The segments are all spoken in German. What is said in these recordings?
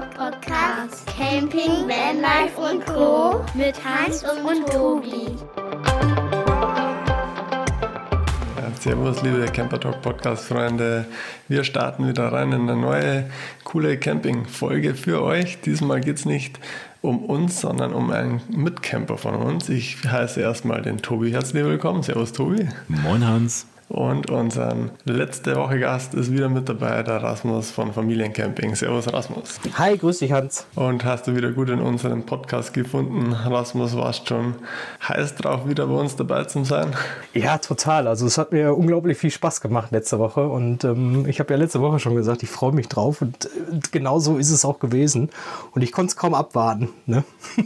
Podcast. Camping, Vanlife und Co. Mit Hans und, Tobi. servus, liebe Camper Talk Podcast Freunde. Wir starten wieder rein in eine neue, coole Camping-Folge für euch. Diesmal geht es nicht um uns, sondern um einen Mitcamper von uns. Ich heiße erstmal den Tobi. Herzlich willkommen. Servus, Tobi. Moin, Hans. Und unser letzte Woche Gast ist wieder mit dabei, der Rasmus von Familiencamping. Servus Rasmus. Hi, grüß dich Hans. Und hast du wieder gut in unserem Podcast gefunden? Rasmus, warst schon heiß drauf, wieder bei uns dabei zu sein? Ja, total. Also es hat mir unglaublich viel Spaß gemacht letzte Woche. Und ähm, ich habe ja letzte Woche schon gesagt, ich freue mich drauf. Und äh, genau so ist es auch gewesen. Und ich konnte es kaum abwarten. Ne?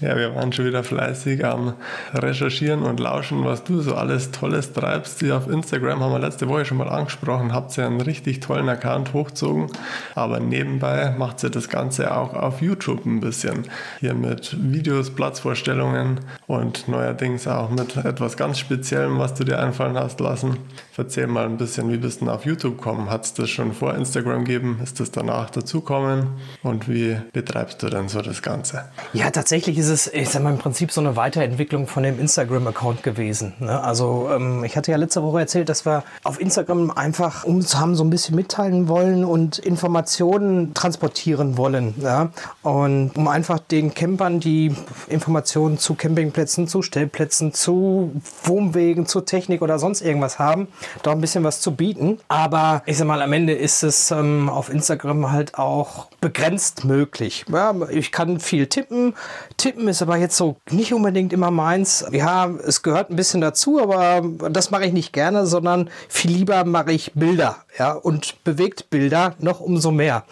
ja, wir waren schon wieder fleißig am Recherchieren und Lauschen, was du so alles Tolles treibst. Sie auf Instagram haben wir letzte Woche schon mal angesprochen, habt ihr einen richtig tollen Account hochgezogen, aber nebenbei macht sie das Ganze auch auf YouTube ein bisschen. Hier mit Videos, Platzvorstellungen und neuerdings auch mit etwas ganz Speziellem, was du dir einfallen hast lassen. Erzähl mal ein bisschen, wie bist du auf YouTube gekommen? Hat es das schon vor Instagram gegeben? Ist das danach dazukommen? Und wie betreibst du denn so das Ganze? Ja, tatsächlich ist es, ich sag mal, im Prinzip so eine Weiterentwicklung von dem Instagram-Account gewesen. Ne? Also ähm, ich hatte ja letzte Woche erzählt, dass wir auf Instagram einfach uns haben so ein bisschen mitteilen wollen und Informationen transportieren wollen. Ja? Und um einfach den Campern die Informationen zu Campingplätzen, zu Stellplätzen, zu Wohnwegen, zu Technik oder sonst irgendwas haben, da ein bisschen was zu bieten. Aber ich sag mal, am Ende ist es ähm, auf Instagram halt auch begrenzt möglich. Ja, ich kann viel tippen. Tippen ist aber jetzt so nicht unbedingt immer meins. Ja, es gehört ein bisschen dazu, aber das mache ich nicht gerne, sondern viel lieber mache ich Bilder. Ja, und bewegt Bilder noch umso mehr.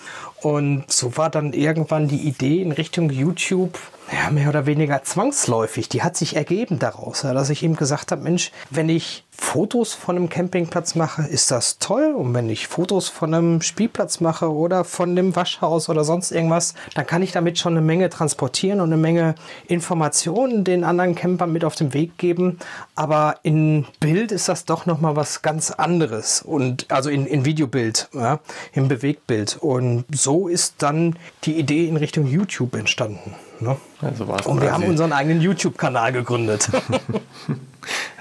Und so war dann irgendwann die Idee in Richtung YouTube ja, mehr oder weniger zwangsläufig. Die hat sich ergeben daraus, ja, dass ich ihm gesagt habe, Mensch, wenn ich Fotos von einem Campingplatz mache, ist das toll. Und wenn ich Fotos von einem Spielplatz mache oder von dem Waschhaus oder sonst irgendwas, dann kann ich damit schon eine Menge transportieren und eine Menge Informationen den anderen Campern mit auf den Weg geben. Aber in Bild ist das doch nochmal was ganz anderes. Und also in, in Videobild, ja, im Bewegtbild. Und so ist dann die Idee in Richtung YouTube entstanden. Ne? Also und wir haben unseren eigenen YouTube-Kanal gegründet.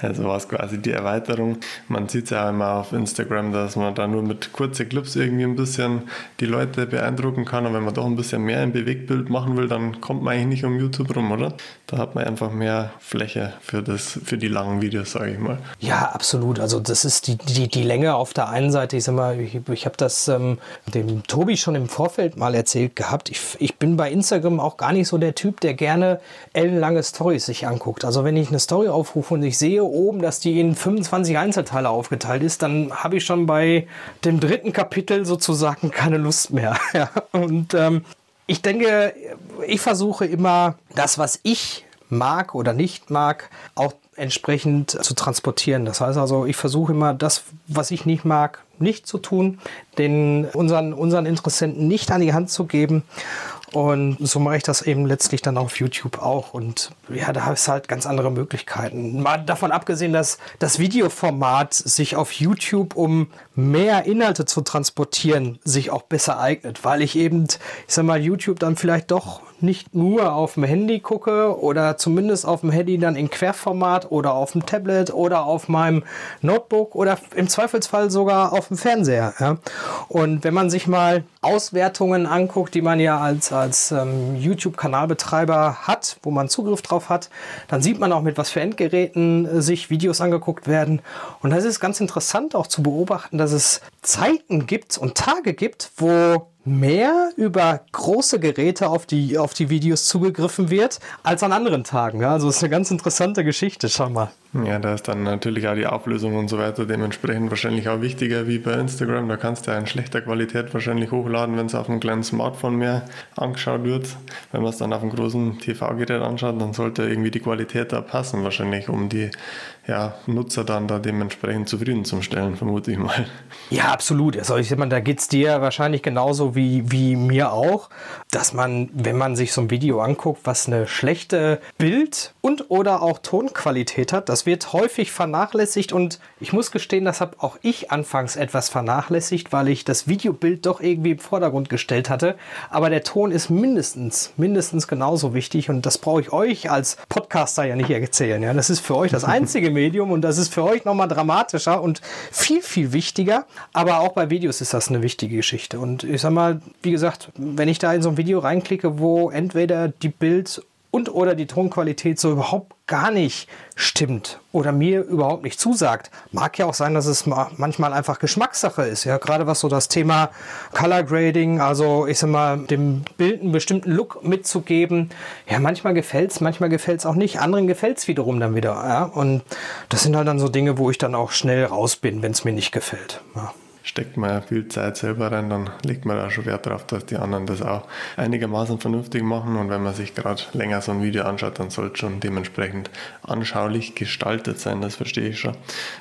Also war es quasi die Erweiterung. Man sieht es ja immer auf Instagram, dass man da nur mit kurzen Clips irgendwie ein bisschen die Leute beeindrucken kann. Und wenn man doch ein bisschen mehr im Bewegtbild machen will, dann kommt man eigentlich nicht um YouTube rum, oder? Da hat man einfach mehr Fläche für, das, für die langen Videos, sage ich mal. Ja, absolut. Also das ist die, die, die Länge auf der einen Seite. Ich sag mal, ich, ich habe das ähm, dem Tobi schon im Vorfeld mal erzählt gehabt. Ich, ich bin bei Instagram auch gar nicht so der Typ, der gerne ellenlange Stories sich anguckt. Also wenn ich eine Story aufrufe und ich sehe oben, dass die in 25 Einzelteile aufgeteilt ist, dann habe ich schon bei dem dritten Kapitel sozusagen keine Lust mehr. Und ähm, ich denke, ich versuche immer das, was ich mag oder nicht mag, auch entsprechend zu transportieren. Das heißt also, ich versuche immer das, was ich nicht mag, nicht zu tun, den unseren, unseren Interessenten nicht an die Hand zu geben und so mache ich das eben letztlich dann auf YouTube auch. Und ja, da habe ich halt ganz andere Möglichkeiten. Mal davon abgesehen, dass das Videoformat sich auf YouTube, um mehr Inhalte zu transportieren, sich auch besser eignet, weil ich eben, ich sag mal, YouTube dann vielleicht doch nicht nur auf dem Handy gucke oder zumindest auf dem Handy dann in Querformat oder auf dem Tablet oder auf meinem Notebook oder im Zweifelsfall sogar auf dem Fernseher. Ja. Und wenn man sich mal Auswertungen anguckt, die man ja als, als ähm, YouTube-Kanalbetreiber hat, wo man Zugriff drauf hat, dann sieht man auch mit was für Endgeräten äh, sich Videos angeguckt werden. Und das ist ganz interessant auch zu beobachten, dass es Zeiten gibt und Tage gibt, wo mehr über große Geräte auf die, auf die Videos zugegriffen wird als an anderen Tagen. Ja, also ist eine ganz interessante Geschichte, schau mal. Ja, da ist dann natürlich auch die Auflösung und so weiter dementsprechend wahrscheinlich auch wichtiger wie bei Instagram. Da kannst du ja in schlechter Qualität wahrscheinlich hochladen, wenn es auf einem kleinen Smartphone mehr angeschaut wird. Wenn man es dann auf einem großen TV-Gerät anschaut, dann sollte irgendwie die Qualität da passen, wahrscheinlich, um die ja, Nutzer dann da dementsprechend zufriedenzustellen, vermute ich mal. Ja, absolut. Also ich meine, da geht es dir wahrscheinlich genauso wie, wie mir auch, dass man, wenn man sich so ein Video anguckt, was eine schlechte Bild- und oder auch Tonqualität hat, das Das wird häufig vernachlässigt und ich muss gestehen, das habe auch ich anfangs etwas vernachlässigt, weil ich das Videobild doch irgendwie im Vordergrund gestellt hatte. Aber der Ton ist mindestens, mindestens genauso wichtig und das brauche ich euch als Podcaster ja nicht erzählen. Ja, das ist für euch das einzige Medium und das ist für euch nochmal dramatischer und viel, viel wichtiger. Aber auch bei Videos ist das eine wichtige Geschichte. Und ich sag mal, wie gesagt, wenn ich da in so ein Video reinklicke, wo entweder die Bild und oder die Tonqualität so überhaupt gar nicht stimmt oder mir überhaupt nicht zusagt. Mag ja auch sein, dass es manchmal einfach Geschmackssache ist. Ja, gerade was so das Thema Color Grading, also ich sag mal, dem Bild einen bestimmten Look mitzugeben. Ja, manchmal gefällt es, manchmal gefällt es auch nicht. Anderen gefällt es wiederum dann wieder. Ja, und das sind halt dann so Dinge, wo ich dann auch schnell raus bin, wenn es mir nicht gefällt. Ja steckt man ja viel Zeit selber rein, dann legt man da schon Wert darauf, dass die anderen das auch einigermaßen vernünftig machen. Und wenn man sich gerade länger so ein Video anschaut, dann sollte schon dementsprechend anschaulich gestaltet sein, das verstehe ich schon.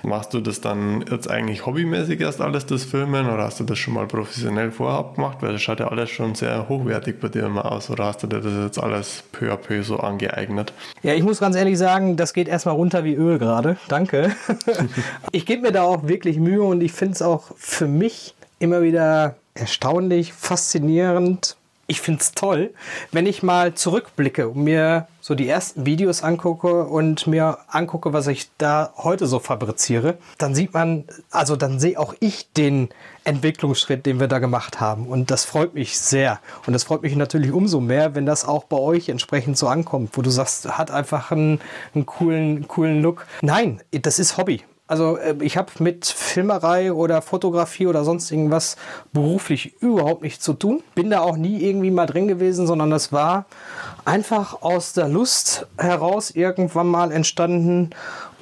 Machst du das dann jetzt eigentlich hobbymäßig erst alles, das Filmen, oder hast du das schon mal professionell vorab gemacht? Weil das schaut ja alles schon sehr hochwertig bei dir immer aus, oder hast du dir das jetzt alles peu à peu so angeeignet? Ja, ich muss ganz ehrlich sagen, das geht erstmal runter wie Öl gerade. Danke. ich gebe mir da auch wirklich Mühe und ich finde es auch für mich immer wieder erstaunlich, faszinierend. Ich finde es toll, wenn ich mal zurückblicke und mir so die ersten Videos angucke und mir angucke, was ich da heute so fabriziere, dann sieht man, also dann sehe auch ich den Entwicklungsschritt, den wir da gemacht haben. Und das freut mich sehr. Und das freut mich natürlich umso mehr, wenn das auch bei euch entsprechend so ankommt, wo du sagst, hat einfach einen, einen coolen, coolen Look. Nein, das ist Hobby. Also äh, ich habe mit Filmerei oder Fotografie oder sonst irgendwas beruflich überhaupt nichts zu tun. Bin da auch nie irgendwie mal drin gewesen, sondern das war einfach aus der Lust heraus irgendwann mal entstanden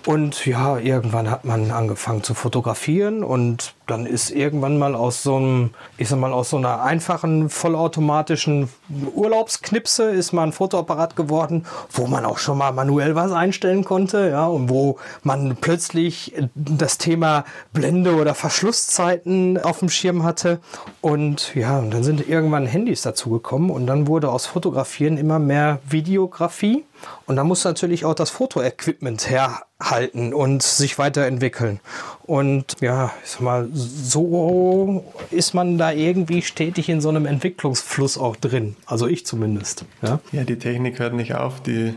und ja, irgendwann hat man angefangen zu fotografieren und dann ist irgendwann mal aus so einem, ich sag mal, aus so einer einfachen, vollautomatischen Urlaubsknipse ist mal ein Fotoapparat geworden, wo man auch schon mal manuell was einstellen konnte, ja, und wo man plötzlich das Thema Blende oder Verschlusszeiten auf dem Schirm hatte. Und ja, und dann sind irgendwann Handys dazugekommen und dann wurde aus Fotografieren immer mehr Videografie. Und da muss natürlich auch das Fotoequipment herhalten und sich weiterentwickeln. Und ja, ich sag mal, so ist man da irgendwie stetig in so einem Entwicklungsfluss auch drin. Also ich zumindest. Ja, ja die Technik hört nicht auf, die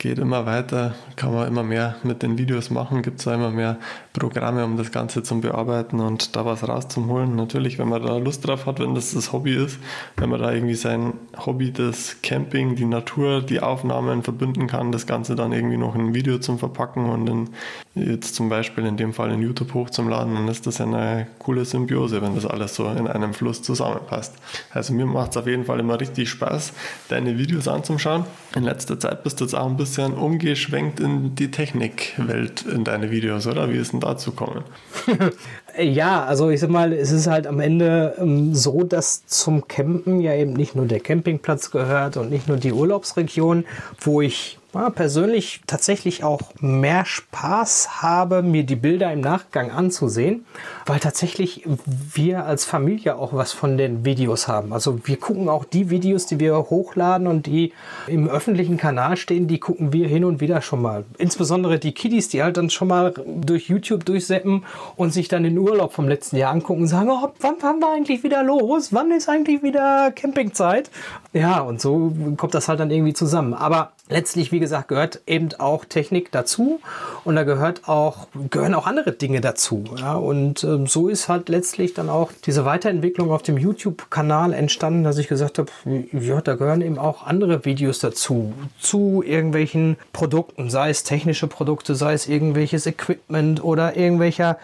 geht immer weiter, kann man immer mehr mit den Videos machen, gibt es immer mehr Programme, um das Ganze zu bearbeiten und da was rauszuholen. Natürlich, wenn man da Lust drauf hat, wenn das das Hobby ist, wenn man da irgendwie sein Hobby, das Camping, die Natur, die Aufnahmen verbinden kann, das Ganze dann irgendwie noch in ein Video zum Verpacken und in, jetzt zum Beispiel in dem Fall in YouTube hochzuladen, dann ist das eine coole Symbiose, wenn das alles so in einem Fluss zusammenpasst. Also mir macht es auf jeden Fall immer richtig Spaß, deine Videos anzuschauen. In letzter Zeit bist du jetzt auch ein bisschen umgeschwenkt in die Technikwelt in deine Videos, oder? Wie ist denn dazu kommen? ja, also ich sag mal, es ist halt am Ende ähm, so, dass zum Campen ja eben nicht nur der Campingplatz gehört und nicht nur die Urlaubsregion, wo ich persönlich tatsächlich auch mehr Spaß habe, mir die Bilder im Nachgang anzusehen, weil tatsächlich wir als Familie auch was von den Videos haben. Also wir gucken auch die Videos, die wir hochladen und die im öffentlichen Kanal stehen, die gucken wir hin und wieder schon mal. Insbesondere die Kiddies, die halt dann schon mal durch YouTube durchseppen und sich dann den Urlaub vom letzten Jahr angucken und sagen, oh, wann fahren wir eigentlich wieder los? Wann ist eigentlich wieder Campingzeit? Ja, und so kommt das halt dann irgendwie zusammen. Aber letztlich, wie gesagt, gehört eben auch Technik dazu und da gehört auch, gehören auch andere Dinge dazu. Ja? Und ähm, so ist halt letztlich dann auch diese Weiterentwicklung auf dem YouTube-Kanal entstanden, dass ich gesagt habe, ja, da gehören eben auch andere Videos dazu, zu irgendwelchen Produkten, sei es technische Produkte, sei es irgendwelches Equipment oder irgendwelcher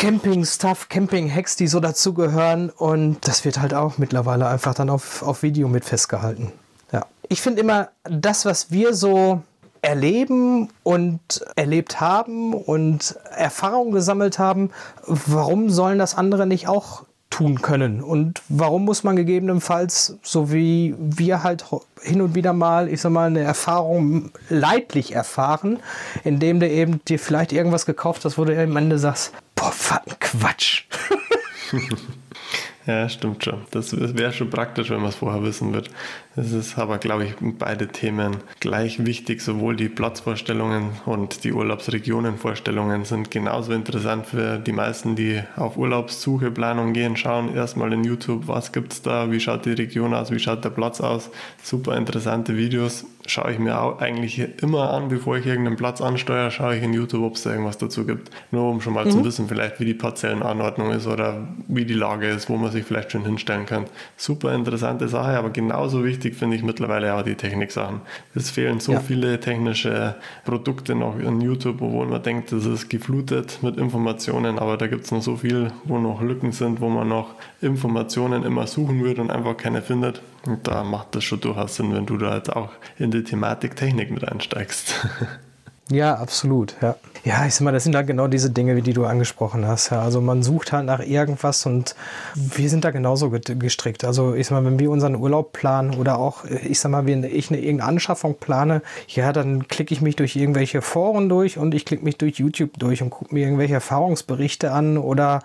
Camping-Stuff, Camping-Hacks, die so dazugehören. Und das wird halt auch mittlerweile einfach dann auf, auf Video mit festgehalten ich finde immer, das, was wir so erleben und erlebt haben und Erfahrungen gesammelt haben, warum sollen das andere nicht auch tun können? Und warum muss man gegebenenfalls, so wie wir halt hin und wieder mal, ich sag mal, eine Erfahrung leidlich erfahren, indem du eben dir vielleicht irgendwas gekauft hast, wo du am Ende sagst, boah, Quatsch. Ja, stimmt schon. Das wäre schon praktisch, wenn man es vorher wissen wird. Es ist aber, glaube ich, beide Themen gleich wichtig. Sowohl die Platzvorstellungen und die Urlaubsregionenvorstellungen sind genauso interessant für die meisten, die auf Urlaubssuche, Planung gehen. Schauen erstmal in YouTube, was gibt es da, wie schaut die Region aus, wie schaut der Platz aus. Super interessante Videos schaue ich mir auch eigentlich immer an, bevor ich irgendeinen Platz ansteuere, schaue ich in YouTube, ob es da irgendwas dazu gibt. Nur um schon mal mhm. zu wissen, vielleicht wie die Parzellenanordnung ist oder wie die Lage ist, wo man sich vielleicht schon hinstellen kann. Super interessante Sache, aber genauso wichtig finde ich mittlerweile auch die Techniksachen. Es fehlen so ja. viele technische Produkte noch in YouTube, obwohl man denkt, das ist geflutet mit Informationen, aber da gibt es noch so viel, wo noch Lücken sind, wo man noch Informationen immer suchen würde und einfach keine findet. Und da macht das schon durchaus Sinn, wenn du da jetzt auch in die Thematik Technik mit einsteigst. Ja, absolut. Ja. Ja, ich sag mal, das sind halt genau diese Dinge, die du angesprochen hast. Ja. Also man sucht halt nach irgendwas und wir sind da genauso gestrickt. Also ich sag mal, wenn wir unseren Urlaub planen oder auch, ich sag mal, wenn ich eine irgendeine Anschaffung plane, ja, dann klicke ich mich durch irgendwelche Foren durch und ich klicke mich durch YouTube durch und gucke mir irgendwelche Erfahrungsberichte an oder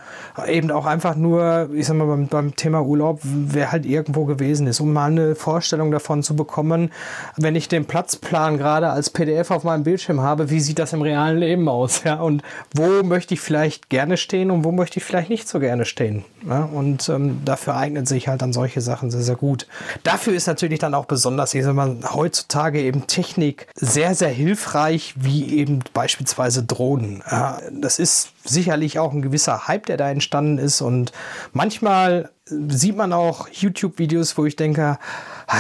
eben auch einfach nur, ich sag mal, beim, beim Thema Urlaub, wer halt irgendwo gewesen ist, um mal eine Vorstellung davon zu bekommen, wenn ich den Platzplan gerade als PDF auf meinem Bildschirm habe, habe, wie sieht das im realen Leben aus? Ja? Und wo möchte ich vielleicht gerne stehen und wo möchte ich vielleicht nicht so gerne stehen? Ja? Und ähm, dafür eignet sich halt dann solche Sachen sehr, sehr gut. Dafür ist natürlich dann auch besonders, ich mal, heutzutage eben Technik sehr, sehr hilfreich, wie eben beispielsweise Drohnen. Ja? Das ist sicherlich auch ein gewisser Hype, der da entstanden ist. Und manchmal sieht man auch YouTube-Videos, wo ich denke,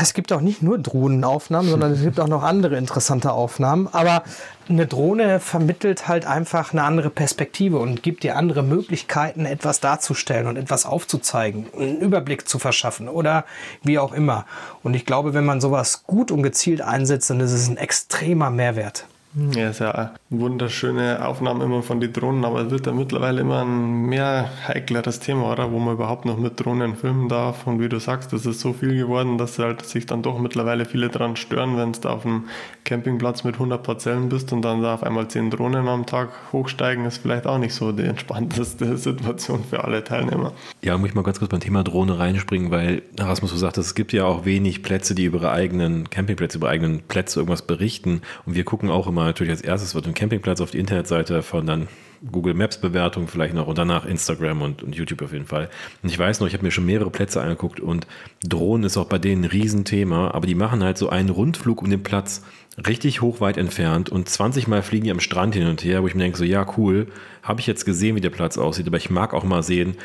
es gibt auch nicht nur Drohnenaufnahmen, sondern es gibt auch noch andere interessante Aufnahmen. Aber eine Drohne vermittelt halt einfach eine andere Perspektive und gibt dir andere Möglichkeiten, etwas darzustellen und etwas aufzuzeigen, einen Überblick zu verschaffen oder wie auch immer. Und ich glaube, wenn man sowas gut und gezielt einsetzt, dann ist es ein extremer Mehrwert. Ja, ist ja eine wunderschöne Aufnahme immer von den Drohnen, aber es wird ja mittlerweile immer ein mehr heikleres Thema, oder? Wo man überhaupt noch mit Drohnen filmen darf. Und wie du sagst, das ist so viel geworden, dass halt sich dann doch mittlerweile viele dran stören, wenn du auf einem Campingplatz mit 100 Parzellen bist und dann da auf einmal 10 Drohnen am Tag hochsteigen, ist vielleicht auch nicht so die entspannteste Situation für alle Teilnehmer. Ja, muss ich mal ganz kurz beim Thema Drohne reinspringen, weil Rasmus so sagt, es gibt ja auch wenig Plätze, die über ihre eigenen Campingplätze, über eigenen Plätze irgendwas berichten. Und wir gucken auch immer natürlich als erstes wird ein Campingplatz auf die Internetseite von dann Google Maps Bewertung vielleicht noch und danach Instagram und, und YouTube auf jeden Fall. Und ich weiß noch, ich habe mir schon mehrere Plätze angeguckt und Drohnen ist auch bei denen ein Riesenthema, aber die machen halt so einen Rundflug um den Platz richtig hoch weit entfernt und 20 Mal fliegen die am Strand hin und her, wo ich mir denke, so ja cool, habe ich jetzt gesehen, wie der Platz aussieht, aber ich mag auch mal sehen,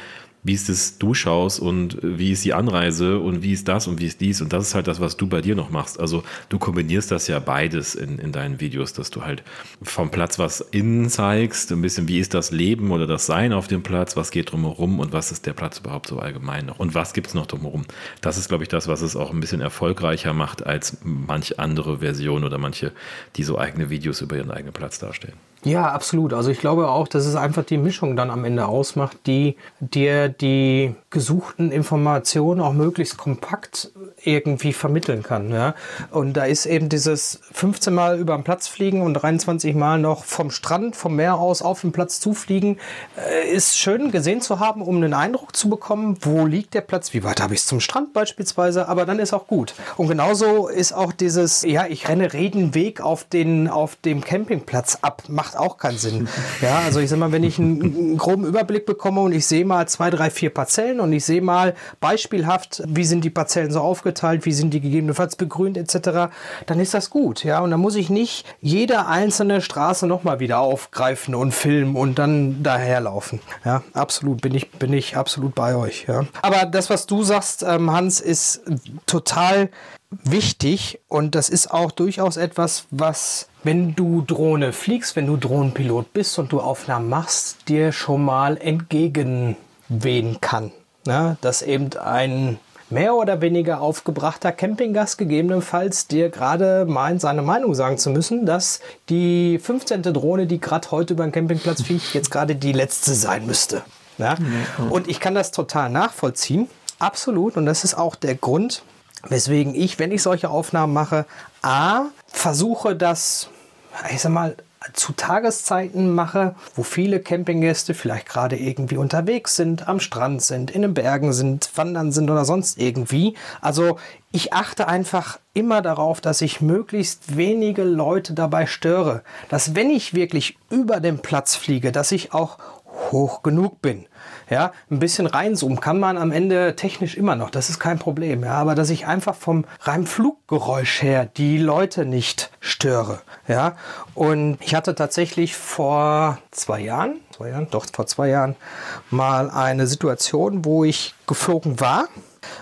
wie ist es du schaust und wie ist die Anreise und wie ist das und wie ist dies und das ist halt das, was du bei dir noch machst. Also du kombinierst das ja beides in, in deinen Videos, dass du halt vom Platz was innen zeigst, ein bisschen wie ist das Leben oder das Sein auf dem Platz, was geht drumherum und was ist der Platz überhaupt so allgemein noch und was gibt es noch drumherum. Das ist, glaube ich, das, was es auch ein bisschen erfolgreicher macht als manche andere Version oder manche, die so eigene Videos über ihren eigenen Platz darstellen. Ja, absolut. Also ich glaube auch, dass es einfach die Mischung dann am Ende ausmacht, die dir die gesuchten Informationen auch möglichst kompakt irgendwie vermitteln kann. Ja? Und da ist eben dieses 15 Mal über den Platz fliegen und 23 Mal noch vom Strand, vom Meer aus auf den Platz zufliegen, äh, ist schön gesehen zu haben, um einen Eindruck zu bekommen, wo liegt der Platz, wie weit habe ich es zum Strand beispielsweise, aber dann ist auch gut. Und genauso ist auch dieses, ja, ich renne Redenweg auf, den, auf dem Campingplatz ab, macht auch keinen Sinn. Ja, also ich sag mal, wenn ich einen, einen groben Überblick bekomme und ich sehe mal zwei, drei, vier Parzellen und ich sehe mal beispielhaft, wie sind die Parzellen so aufgeteilt, wie sind die gegebenenfalls begrünt etc., dann ist das gut. Ja, und dann muss ich nicht jede einzelne Straße nochmal wieder aufgreifen und filmen und dann daherlaufen. Ja, absolut, bin ich, bin ich absolut bei euch. Ja. Aber das, was du sagst, ähm, Hans, ist total wichtig und das ist auch durchaus etwas, was, wenn du Drohne fliegst, wenn du Drohnenpilot bist und du Aufnahmen machst, dir schon mal entgegenwehen kann. Ja, dass eben ein mehr oder weniger aufgebrachter Campinggast gegebenenfalls dir gerade meint, seine Meinung sagen zu müssen, dass die 15. Drohne, die gerade heute über den Campingplatz fliegt, jetzt gerade die letzte sein müsste. Ja? Und ich kann das total nachvollziehen. Absolut. Und das ist auch der Grund, weswegen ich, wenn ich solche Aufnahmen mache, A, versuche das, ich sag mal, zu Tageszeiten mache, wo viele Campinggäste vielleicht gerade irgendwie unterwegs sind, am Strand sind, in den Bergen sind, wandern sind oder sonst irgendwie. Also ich achte einfach immer darauf, dass ich möglichst wenige Leute dabei störe. Dass wenn ich wirklich über den Platz fliege, dass ich auch hoch genug bin. Ja, ein bisschen reinzoomen kann man am Ende technisch immer noch, das ist kein Problem. Ja, aber dass ich einfach vom reinen Fluggeräusch her die Leute nicht störe. Ja, und ich hatte tatsächlich vor zwei Jahren, zwei Jahren, doch vor zwei Jahren mal eine Situation, wo ich geflogen war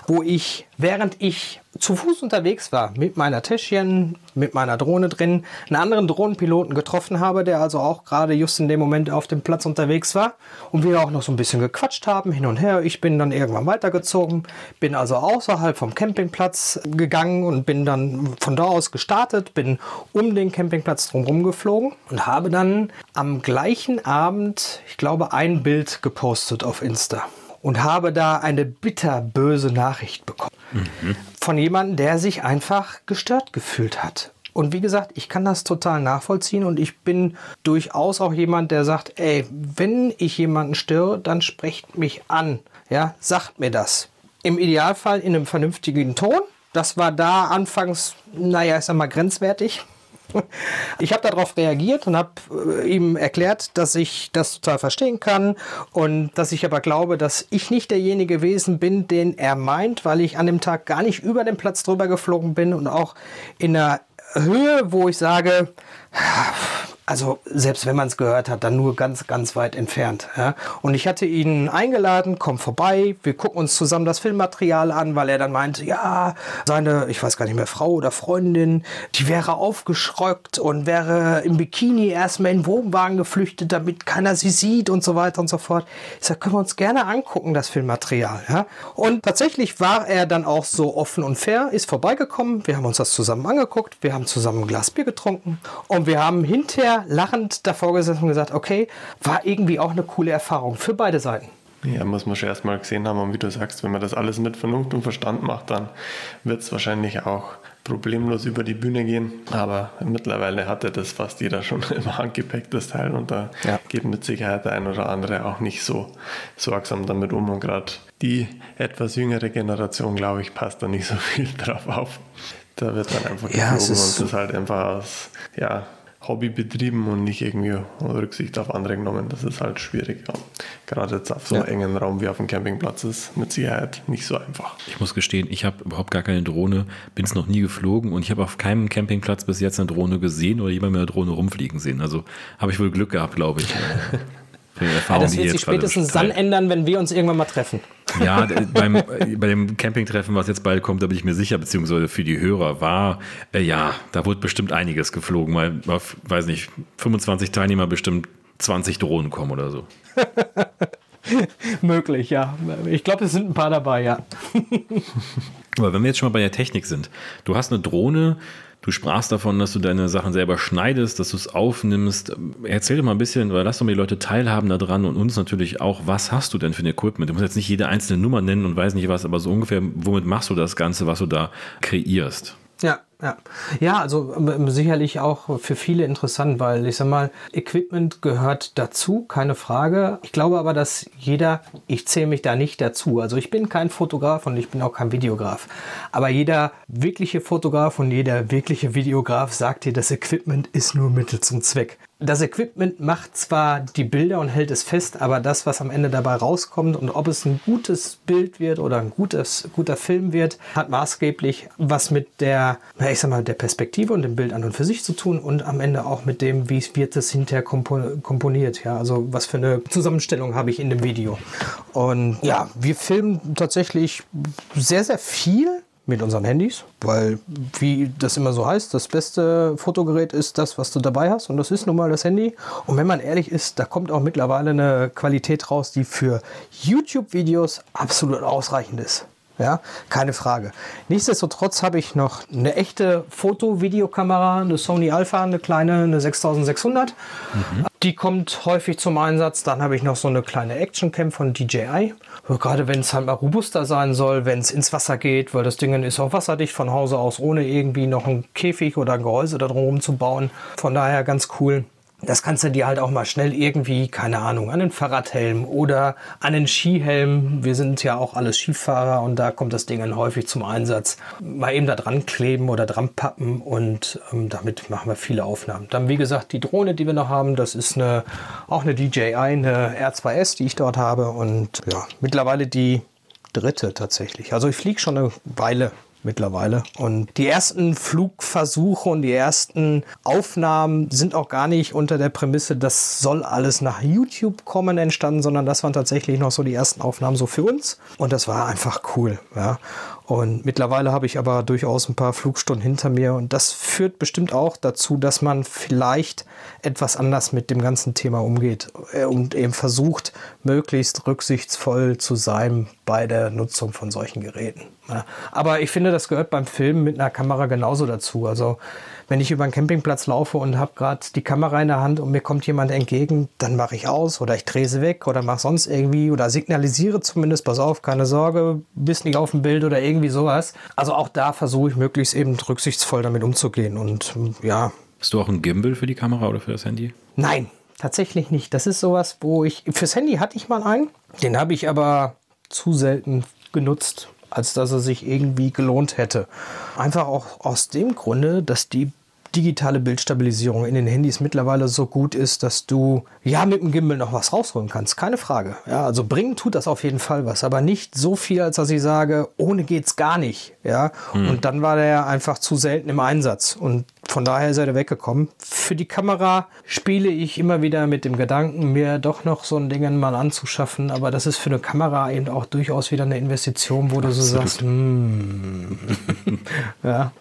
wo ich, während ich zu Fuß unterwegs war, mit meiner Täschchen, mit meiner Drohne drin, einen anderen Drohnenpiloten getroffen habe, der also auch gerade just in dem Moment auf dem Platz unterwegs war und wir auch noch so ein bisschen gequatscht haben, hin und her. Ich bin dann irgendwann weitergezogen, bin also außerhalb vom Campingplatz gegangen und bin dann von da aus gestartet, bin um den Campingplatz drumherum geflogen und habe dann am gleichen Abend, ich glaube, ein Bild gepostet auf Insta und habe da eine bitterböse Nachricht bekommen. Mhm. Von jemandem, der sich einfach gestört gefühlt hat. Und wie gesagt, ich kann das total nachvollziehen und ich bin durchaus auch jemand, der sagt, ey, wenn ich jemanden störe, dann sprecht mich an. Ja, sagt mir das. Im Idealfall in einem vernünftigen Ton. Das war da anfangs, naja, ich sag mal, grenzwertig. Ich habe darauf reagiert und habe äh, ihm erklärt, dass ich das total verstehen kann und dass ich aber glaube, dass ich nicht derjenige gewesen bin, den er meint, weil ich an dem Tag gar nicht über den Platz drüber geflogen bin und auch in einer Höhe, wo ich sage, also selbst wenn man es gehört hat, dann nur ganz, ganz weit entfernt. Ja. Und ich hatte ihn eingeladen, komm vorbei, wir gucken uns zusammen das Filmmaterial an, weil er dann meinte, ja, seine, ich weiß gar nicht mehr, Frau oder Freundin, die wäre aufgeschrockt und wäre im Bikini erstmal in den Wohnwagen geflüchtet, damit keiner sie sieht und so weiter und so fort. Ich sage, können wir uns gerne angucken, das Filmmaterial. Ja. Und tatsächlich war er dann auch so offen und fair, ist vorbeigekommen, wir haben uns das zusammen angeguckt, wir haben zusammen ein Glas Bier getrunken und wir haben hinterher lachend davor gesessen und gesagt, okay, war irgendwie auch eine coole Erfahrung für beide Seiten. Ja, muss man schon erstmal gesehen haben. Und wie du sagst, wenn man das alles mit Vernunft und Verstand macht, dann wird es wahrscheinlich auch problemlos über die Bühne gehen. Aber mittlerweile hatte das fast jeder schon im Handgepäck, das Teil. Und da ja. geht mit Sicherheit der ein oder andere auch nicht so sorgsam damit um. Und gerade die etwas jüngere Generation, glaube ich, passt da nicht so viel drauf auf. Da wird dann einfach ja, geflogen und das halt einfach aus, ja, Hobby betrieben und nicht irgendwie Rücksicht auf andere genommen. Das ist halt schwierig. Ja. Gerade jetzt auf so einem ja. engen Raum wie auf dem Campingplatz ist mit Sicherheit nicht so einfach. Ich muss gestehen, ich habe überhaupt gar keine Drohne, bin es noch nie geflogen und ich habe auf keinem Campingplatz bis jetzt eine Drohne gesehen oder jemand mit einer Drohne rumfliegen sehen. Also habe ich wohl Glück gehabt, glaube ich. ja, das wird sich spätestens dann ändern, wenn wir uns irgendwann mal treffen. Ja, beim, bei dem Campingtreffen, was jetzt bald kommt, da bin ich mir sicher, beziehungsweise für die Hörer war, äh, ja, da wurde bestimmt einiges geflogen, weil weiß nicht, 25 Teilnehmer bestimmt 20 Drohnen kommen oder so. Möglich, ja. Ich glaube, es sind ein paar dabei, ja. Aber wenn wir jetzt schon mal bei der Technik sind, du hast eine Drohne, Du sprachst davon, dass du deine Sachen selber schneidest, dass du es aufnimmst. Erzähl doch mal ein bisschen, weil lass doch mal die Leute teilhaben daran und uns natürlich auch. Was hast du denn für ein Equipment? Du musst jetzt nicht jede einzelne Nummer nennen und weiß nicht was, aber so ungefähr, womit machst du das Ganze, was du da kreierst? Ja, ja. Ja, also ähm, sicherlich auch für viele interessant, weil ich sag mal, Equipment gehört dazu, keine Frage. Ich glaube aber, dass jeder, ich zähle mich da nicht dazu. Also ich bin kein Fotograf und ich bin auch kein Videograf. Aber jeder wirkliche Fotograf und jeder wirkliche Videograf sagt dir, das Equipment ist nur Mittel zum Zweck das Equipment macht zwar die Bilder und hält es fest, aber das, was am Ende dabei rauskommt und ob es ein gutes Bild wird oder ein gutes, guter Film wird, hat maßgeblich was mit der, ich sag mal, der Perspektive und dem Bild an und für sich zu tun und am Ende auch mit dem, wie wird es hinterher komponiert. Ja, also was für eine Zusammenstellung habe ich in dem Video. Und ja, wir filmen tatsächlich sehr, sehr viel mit unseren Handys, weil, wie das immer so heißt, das beste Fotogerät ist das, was du dabei hast und das ist nun mal das Handy. Und wenn man ehrlich ist, da kommt auch mittlerweile eine Qualität raus, die für YouTube-Videos absolut ausreichend ist. Ja, keine Frage. Nichtsdestotrotz habe ich noch eine echte Foto-Videokamera, eine Sony Alpha, eine kleine, eine 6600. Mhm. Die kommt häufig zum Einsatz. Dann habe ich noch so eine kleine Action Cam von DJI. Gerade wenn es halt mal robuster sein soll, wenn es ins Wasser geht, weil das Ding ist auch wasserdicht von Hause aus, ohne irgendwie noch einen Käfig oder ein Gehäuse da drumherum zu bauen. Von daher ganz cool. Das kannst du dir halt auch mal schnell irgendwie, keine Ahnung, an den Fahrradhelm oder an den Skihelm. Wir sind ja auch alles Skifahrer und da kommt das Ding dann häufig zum Einsatz. Mal eben da dran kleben oder dran pappen und ähm, damit machen wir viele Aufnahmen. Dann, wie gesagt, die Drohne, die wir noch haben, das ist eine, auch eine DJI, eine R2S, die ich dort habe und ja, mittlerweile die dritte tatsächlich. Also ich fliege schon eine Weile mittlerweile. Und die ersten Flugversuche und die ersten Aufnahmen sind auch gar nicht unter der Prämisse, das soll alles nach YouTube kommen entstanden, sondern das waren tatsächlich noch so die ersten Aufnahmen so für uns. Und das war einfach cool. Ja. Und mittlerweile habe ich aber durchaus ein paar Flugstunden hinter mir und das führt bestimmt auch dazu, dass man vielleicht etwas anders mit dem ganzen Thema umgeht äh, und eben versucht, möglichst rücksichtsvoll zu sein bei der Nutzung von solchen Geräten. Aber ich finde, das gehört beim Filmen mit einer Kamera genauso dazu. Also wenn ich über einen Campingplatz laufe und habe gerade die Kamera in der Hand und mir kommt jemand entgegen, dann mache ich aus oder ich drehe sie weg oder mache sonst irgendwie oder signalisiere zumindest, pass auf, keine Sorge, bist nicht auf dem Bild oder irgendwie sowas. Also auch da versuche ich möglichst eben rücksichtsvoll damit umzugehen und ja. Hast du auch ein Gimbal für die Kamera oder für das Handy? Nein, tatsächlich nicht. Das ist sowas, wo ich, fürs Handy hatte ich mal einen, den habe ich aber zu selten genutzt als dass er sich irgendwie gelohnt hätte. Einfach auch aus dem Grunde, dass die digitale Bildstabilisierung in den Handys mittlerweile so gut ist, dass du ja mit dem Gimbal noch was rausholen kannst. Keine Frage. Ja, also bringen tut das auf jeden Fall was, aber nicht so viel, als dass ich sage, ohne geht's gar nicht. Ja, hm. und dann war der einfach zu selten im Einsatz und von daher ist er weggekommen. Für die Kamera spiele ich immer wieder mit dem Gedanken, mir doch noch so ein Ding mal anzuschaffen, aber das ist für eine Kamera eben auch durchaus wieder eine Investition, wo du so sagst, mm. ja.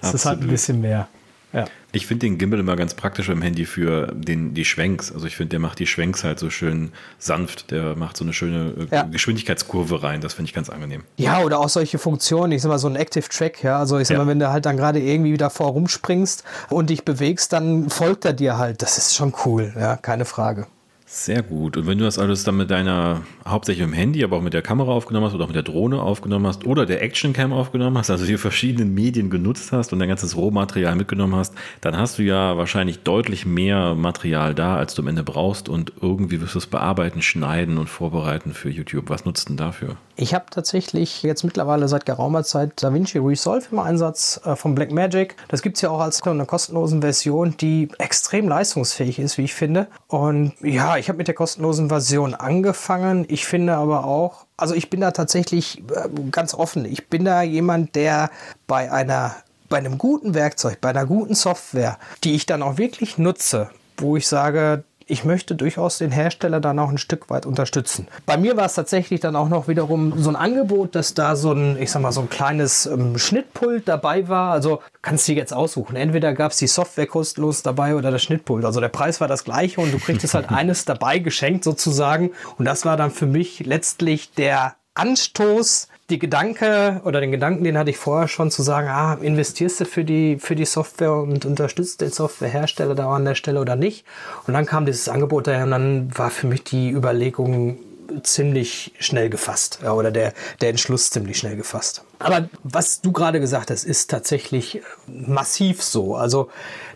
Das ist halt ein bisschen mehr. Ja. Ich finde den Gimbal immer ganz praktisch im Handy für den, die Schwenks. Also ich finde, der macht die Schwenks halt so schön sanft. Der macht so eine schöne äh, ja. Geschwindigkeitskurve rein. Das finde ich ganz angenehm. Ja, oder auch solche Funktionen. Ich sag mal, so ein Active Track. Ja, also ich sag ja. mal, wenn du halt dann gerade irgendwie wieder vorumspringst und dich bewegst, dann folgt er dir halt. Das ist schon cool. Ja, keine Frage. Sehr gut. Und wenn du das alles dann mit deiner, hauptsächlich mit dem Handy, aber auch mit der Kamera aufgenommen hast oder auch mit der Drohne aufgenommen hast oder der Actioncam aufgenommen hast, also die verschiedenen Medien genutzt hast und dein ganzes Rohmaterial mitgenommen hast, dann hast du ja wahrscheinlich deutlich mehr Material da, als du am Ende brauchst und irgendwie wirst du es bearbeiten, schneiden und vorbereiten für YouTube. Was nutzt denn dafür? Ich habe tatsächlich jetzt mittlerweile seit geraumer Zeit DaVinci Resolve im Einsatz äh, von Blackmagic. Das gibt es ja auch als eine kostenlosen Version, die extrem leistungsfähig ist, wie ich finde. Und ja, ich habe mit der kostenlosen Version angefangen. Ich finde aber auch, also ich bin da tatsächlich äh, ganz offen. Ich bin da jemand, der bei einer bei einem guten Werkzeug, bei einer guten Software, die ich dann auch wirklich nutze, wo ich sage, ich möchte durchaus den Hersteller dann auch ein Stück weit unterstützen. Bei mir war es tatsächlich dann auch noch wiederum so ein Angebot, dass da so ein, ich sag mal, so ein kleines ähm, Schnittpult dabei war. Also kannst du dir jetzt aussuchen. Entweder gab es die Software kostenlos dabei oder das Schnittpult. Also der Preis war das gleiche und du kriegtest halt eines dabei geschenkt sozusagen. Und das war dann für mich letztlich der Anstoß, die Gedanke oder den Gedanken, den hatte ich vorher schon zu sagen, ah, investierst du für die, für die Software und unterstützt den Softwarehersteller da an der Stelle oder nicht? Und dann kam dieses Angebot daher und dann war für mich die Überlegung ziemlich schnell gefasst ja, oder der, der Entschluss ziemlich schnell gefasst. Aber was du gerade gesagt hast, ist tatsächlich massiv so. Also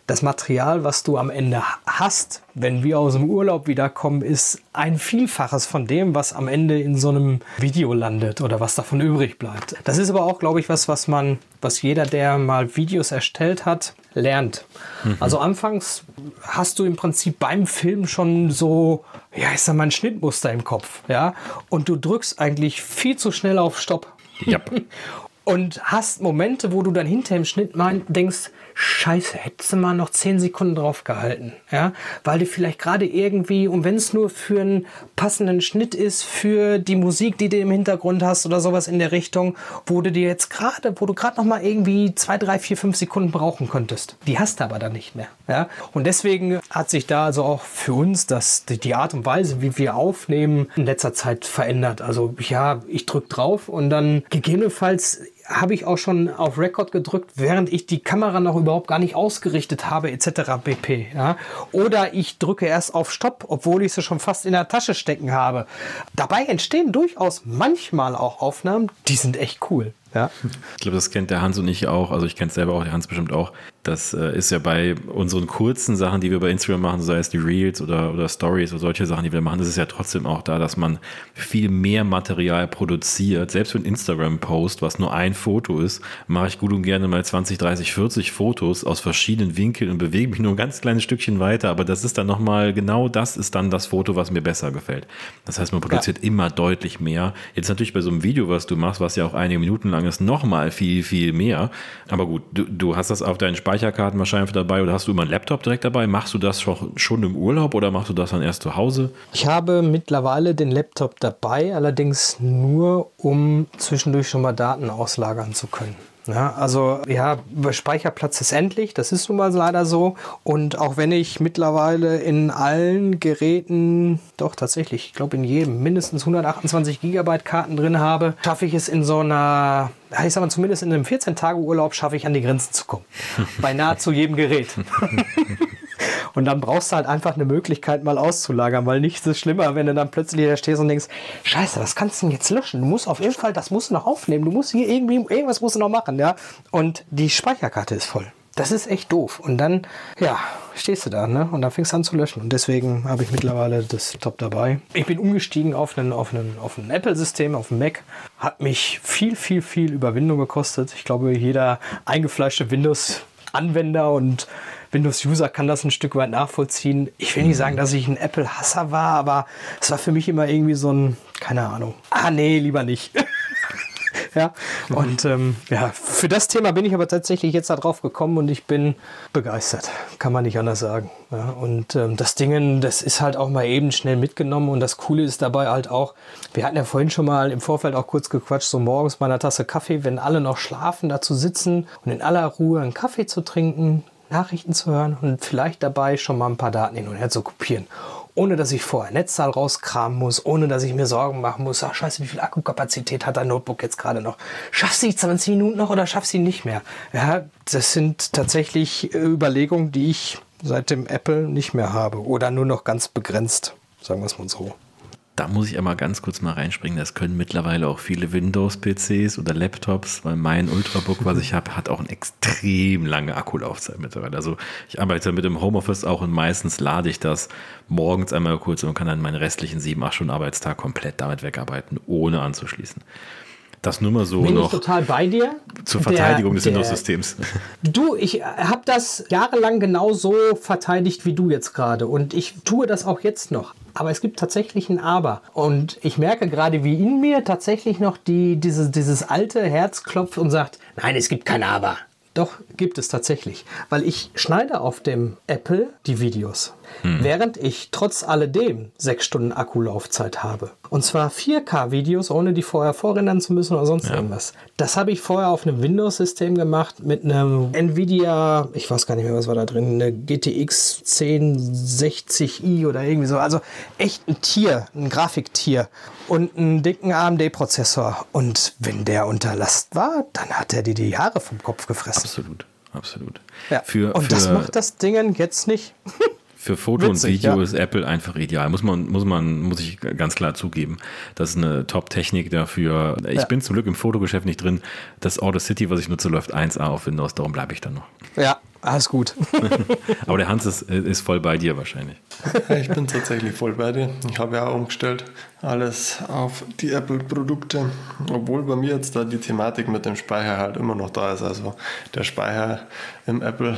das Material, was du am Ende hast, wenn wir aus dem Urlaub wiederkommen, ist ein Vielfaches von dem, was am Ende in so einem Video landet oder was davon übrig bleibt. Das ist aber auch, glaube ich, was, was man, was jeder, der mal Videos erstellt hat, lernt. Mhm. Also anfangs hast du im Prinzip beim Film schon so, ja, ich sag mal, ein Schnittmuster im Kopf, ja, und du drückst eigentlich viel zu schnell auf Stopp. Ja. und hast Momente, wo du dann hinter dem Schnitt mein, denkst, Scheiße, hättest du mal noch zehn Sekunden drauf gehalten, ja, weil du vielleicht gerade irgendwie, und wenn es nur für einen passenden Schnitt ist, für die Musik, die du im Hintergrund hast oder sowas in der Richtung, wo du dir jetzt gerade, wo du gerade noch mal irgendwie zwei, drei, vier, fünf Sekunden brauchen könntest. Die hast du aber dann nicht mehr, ja. Und deswegen hat sich da also auch für uns das, die Art und Weise, wie wir aufnehmen, in letzter Zeit verändert. Also ja, ich drücke drauf und dann gegebenenfalls habe ich auch schon auf Record gedrückt, während ich die Kamera noch überhaupt gar nicht ausgerichtet habe, etc. pp. Ja? Oder ich drücke erst auf Stopp, obwohl ich sie schon fast in der Tasche stecken habe. Dabei entstehen durchaus manchmal auch Aufnahmen, die sind echt cool. Ja. Ich glaube, das kennt der Hans und ich auch. Also ich kenne es selber auch, der Hans bestimmt auch Das äh, ist ja bei unseren kurzen Sachen, die wir bei Instagram machen, sei es die Reels oder, oder Stories oder solche Sachen, die wir machen, ist es ja trotzdem auch da, dass man viel mehr Material produziert. Selbst für einen Instagram-Post, was nur ein Foto ist, mache ich gut und gerne mal 20, 30, 40 Fotos aus verschiedenen Winkeln und bewege mich nur ein ganz kleines Stückchen weiter. Aber das ist dann nochmal, genau das ist dann das Foto, was mir besser gefällt. Das heißt, man produziert ja. immer deutlich mehr. Jetzt natürlich bei so einem Video, was du machst, was ja auch einige Minuten lang ist, nochmal viel, viel mehr. Aber gut, du, du hast das auf deinen Speicherkarten wahrscheinlich dabei oder hast du immer einen Laptop direkt dabei? Machst du das schon im Urlaub oder machst du das dann erst zu Hause? Ich habe mittlerweile den Laptop dabei, allerdings nur, um zwischendurch schon mal Daten auslagern zu können. Ja, also ja, Speicherplatz ist endlich, das ist nun mal leider so. Und auch wenn ich mittlerweile in allen Geräten, doch tatsächlich, ich glaube in jedem, mindestens 128 Gigabyte Karten drin habe, schaffe ich es in so einer, ich sag mal zumindest in einem 14-Tage-Urlaub schaffe ich an die Grenzen zu kommen. Bei nahezu jedem Gerät. Und dann brauchst du halt einfach eine Möglichkeit, mal auszulagern, weil nichts ist schlimmer, wenn du dann plötzlich da stehst und denkst, scheiße, was kannst du denn jetzt löschen? Du musst auf jeden Fall, das musst du noch aufnehmen. Du musst hier irgendwie, irgendwas musst du noch machen, ja. Und die Speicherkarte ist voll. Das ist echt doof. Und dann, ja, stehst du da, ne? Und dann fängst du an zu löschen. Und deswegen habe ich mittlerweile das Top dabei. Ich bin umgestiegen auf ein auf einen, auf ein Apple-System, auf ein Mac. Hat mich viel, viel, viel Überwindung gekostet. Ich glaube, jeder eingefleischte Windows-Anwender und Windows-User kann das ein Stück weit nachvollziehen. Ich will nicht sagen, dass ich ein Apple-Hasser war, aber es war für mich immer irgendwie so ein, keine Ahnung. Ah, nee, lieber nicht. ja, und ähm, ja, für das Thema bin ich aber tatsächlich jetzt da drauf gekommen und ich bin begeistert. Kann man nicht anders sagen. Ja, und ähm, das Ding, das ist halt auch mal eben schnell mitgenommen und das Coole ist dabei halt auch, wir hatten ja vorhin schon mal im Vorfeld auch kurz gequatscht, so morgens bei einer Tasse Kaffee, wenn alle noch schlafen, da zu sitzen und in aller Ruhe einen Kaffee zu trinken, Nachrichten zu hören und vielleicht dabei schon mal ein paar Daten hin und her zu kopieren. Ohne dass ich vorher Netzzahl rauskramen muss, ohne dass ich mir Sorgen machen muss, ach scheiße, wie viel Akkukapazität hat dein Notebook jetzt gerade noch? Schaffst du die 20 Minuten noch oder schaffst du sie nicht mehr? Ja, das sind tatsächlich Überlegungen, die ich seit dem Apple nicht mehr habe oder nur noch ganz begrenzt, sagen wir es mal so. Da muss ich einmal ganz kurz mal reinspringen. Das können mittlerweile auch viele Windows-PCs oder Laptops, weil mein Ultrabook, was ich habe, hat auch eine extrem lange Akkulaufzeit mittlerweile. Also ich arbeite mit dem Homeoffice auch und meistens lade ich das morgens einmal kurz und kann dann meinen restlichen sieben, acht Stunden Arbeitstag komplett damit wegarbeiten, ohne anzuschließen. Das nur mal so Bin noch. Ich total bei dir. Zur Verteidigung der, des Windows-Systems. Du, ich habe das jahrelang genauso verteidigt wie du jetzt gerade. Und ich tue das auch jetzt noch. Aber es gibt tatsächlich ein Aber. Und ich merke gerade, wie in mir tatsächlich noch die, dieses, dieses alte Herz klopft und sagt, nein, es gibt kein Aber. Doch, gibt es tatsächlich. Weil ich schneide auf dem Apple die Videos. Hm. Während ich trotz alledem sechs Stunden Akkulaufzeit habe. Und zwar 4K-Videos, ohne die vorher vorrendern zu müssen oder sonst ja. irgendwas. Das habe ich vorher auf einem Windows-System gemacht mit einem Nvidia, ich weiß gar nicht mehr, was war da drin, eine GTX 1060i oder irgendwie so. Also echt ein Tier, ein Grafiktier und einen dicken AMD-Prozessor. Und wenn der unter Last war, dann hat er dir die Haare vom Kopf gefressen. Absolut, absolut. Ja. Für, und für das macht das Ding jetzt nicht. Für Foto Witzig, und Video ja. ist Apple einfach ideal. Muss man, muss man, muss ich ganz klar zugeben. Das ist eine Top-Technik dafür. Ich ja. bin zum Glück im Fotogeschäft nicht drin. Das Audacity, was ich nutze, läuft 1A auf Windows. Darum bleibe ich dann noch. Ja, alles gut. Aber der Hans ist, ist voll bei dir wahrscheinlich. Ich bin tatsächlich voll bei dir. Ich habe ja auch umgestellt alles auf die Apple-Produkte, obwohl bei mir jetzt da die Thematik mit dem Speicher halt immer noch da ist. Also der Speicher im Apple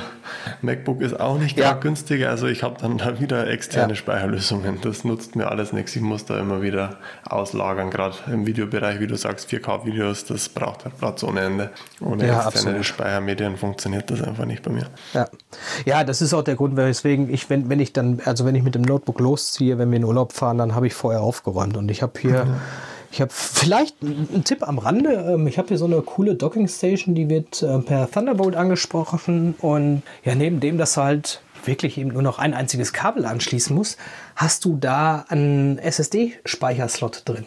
MacBook ist auch nicht ja. günstiger. Also ich habe dann da wieder externe ja. Speicherlösungen. Das nutzt mir alles nichts. Ich muss da immer wieder auslagern. Gerade im Videobereich, wie du sagst, 4K-Videos, das braucht halt Platz ohne Ende. Ohne ja, externe absolut. Speichermedien funktioniert das einfach nicht bei mir. Ja. ja, das ist auch der Grund, weswegen ich, wenn, wenn ich dann, also wenn ich mit dem Notebook losziehe, wenn wir in Urlaub fahren, dann habe ich vorher aufgeräumt spannend. Und ich habe hier, mhm. ich habe vielleicht einen Tipp am Rande. Ähm, ich habe hier so eine coole Docking Station, die wird äh, per Thunderbolt angesprochen. Und ja, neben dem, dass du halt wirklich eben nur noch ein einziges Kabel anschließen musst, hast du da einen SSD-Speicherslot drin.